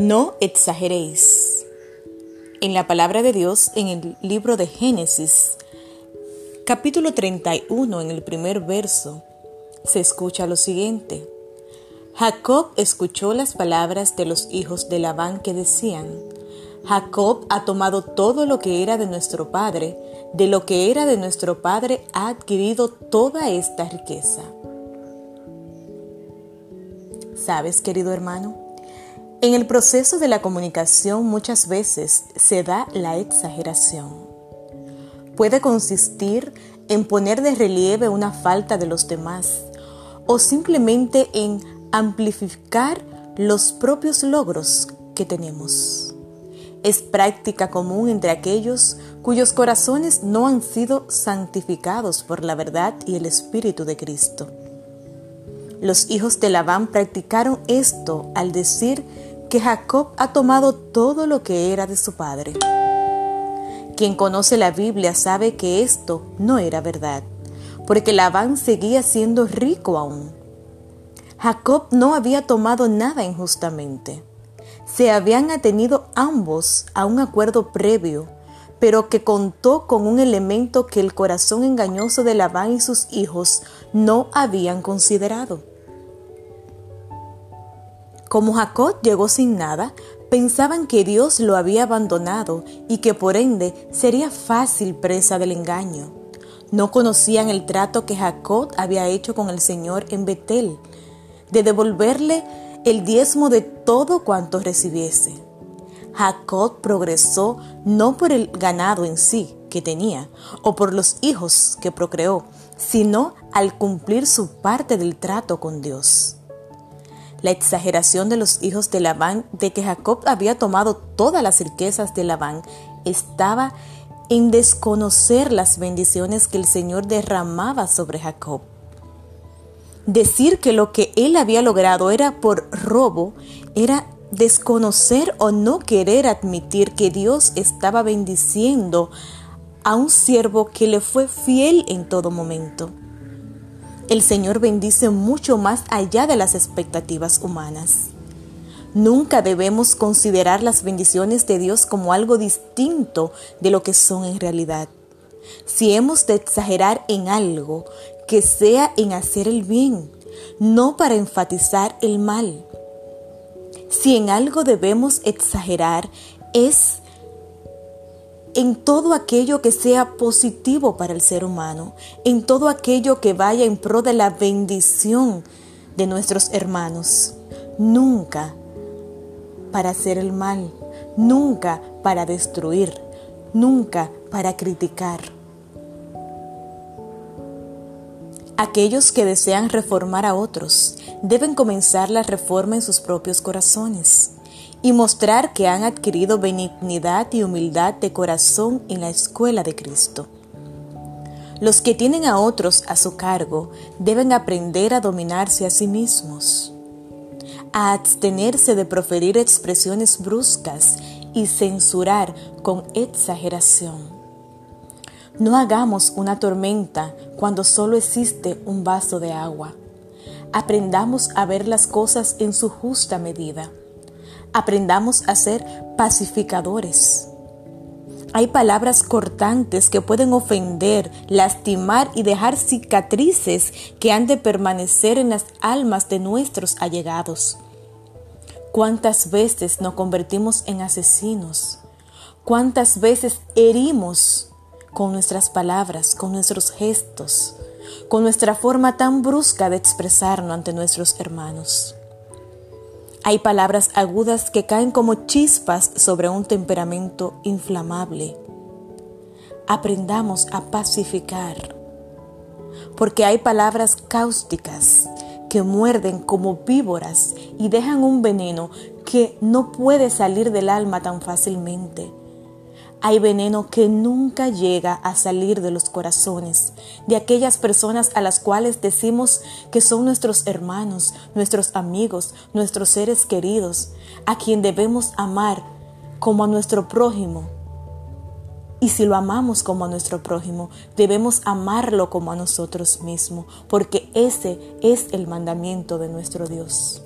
No exageréis. En la palabra de Dios, en el libro de Génesis, capítulo 31, en el primer verso, se escucha lo siguiente. Jacob escuchó las palabras de los hijos de Labán que decían, Jacob ha tomado todo lo que era de nuestro padre, de lo que era de nuestro padre ha adquirido toda esta riqueza. ¿Sabes, querido hermano? En el proceso de la comunicación muchas veces se da la exageración. Puede consistir en poner de relieve una falta de los demás o simplemente en amplificar los propios logros que tenemos. Es práctica común entre aquellos cuyos corazones no han sido santificados por la verdad y el Espíritu de Cristo. Los hijos de Labán practicaron esto al decir que Jacob ha tomado todo lo que era de su padre. Quien conoce la Biblia sabe que esto no era verdad, porque Labán seguía siendo rico aún. Jacob no había tomado nada injustamente. Se habían atenido ambos a un acuerdo previo, pero que contó con un elemento que el corazón engañoso de Labán y sus hijos no habían considerado. Como Jacob llegó sin nada, pensaban que Dios lo había abandonado y que por ende sería fácil presa del engaño. No conocían el trato que Jacob había hecho con el Señor en Betel, de devolverle el diezmo de todo cuanto recibiese. Jacob progresó no por el ganado en sí que tenía o por los hijos que procreó, sino al cumplir su parte del trato con Dios. La exageración de los hijos de Labán de que Jacob había tomado todas las riquezas de Labán estaba en desconocer las bendiciones que el Señor derramaba sobre Jacob. Decir que lo que él había logrado era por robo era desconocer o no querer admitir que Dios estaba bendiciendo a un siervo que le fue fiel en todo momento. El Señor bendice mucho más allá de las expectativas humanas. Nunca debemos considerar las bendiciones de Dios como algo distinto de lo que son en realidad. Si hemos de exagerar en algo, que sea en hacer el bien, no para enfatizar el mal. Si en algo debemos exagerar, es en todo aquello que sea positivo para el ser humano, en todo aquello que vaya en pro de la bendición de nuestros hermanos. Nunca para hacer el mal, nunca para destruir, nunca para criticar. Aquellos que desean reformar a otros deben comenzar la reforma en sus propios corazones y mostrar que han adquirido benignidad y humildad de corazón en la escuela de Cristo. Los que tienen a otros a su cargo deben aprender a dominarse a sí mismos, a abstenerse de proferir expresiones bruscas y censurar con exageración. No hagamos una tormenta cuando solo existe un vaso de agua. Aprendamos a ver las cosas en su justa medida aprendamos a ser pacificadores. Hay palabras cortantes que pueden ofender, lastimar y dejar cicatrices que han de permanecer en las almas de nuestros allegados. ¿Cuántas veces nos convertimos en asesinos? ¿Cuántas veces herimos con nuestras palabras, con nuestros gestos, con nuestra forma tan brusca de expresarnos ante nuestros hermanos? Hay palabras agudas que caen como chispas sobre un temperamento inflamable. Aprendamos a pacificar, porque hay palabras cáusticas que muerden como víboras y dejan un veneno que no puede salir del alma tan fácilmente. Hay veneno que nunca llega a salir de los corazones de aquellas personas a las cuales decimos que son nuestros hermanos, nuestros amigos, nuestros seres queridos, a quien debemos amar como a nuestro prójimo. Y si lo amamos como a nuestro prójimo, debemos amarlo como a nosotros mismos, porque ese es el mandamiento de nuestro Dios.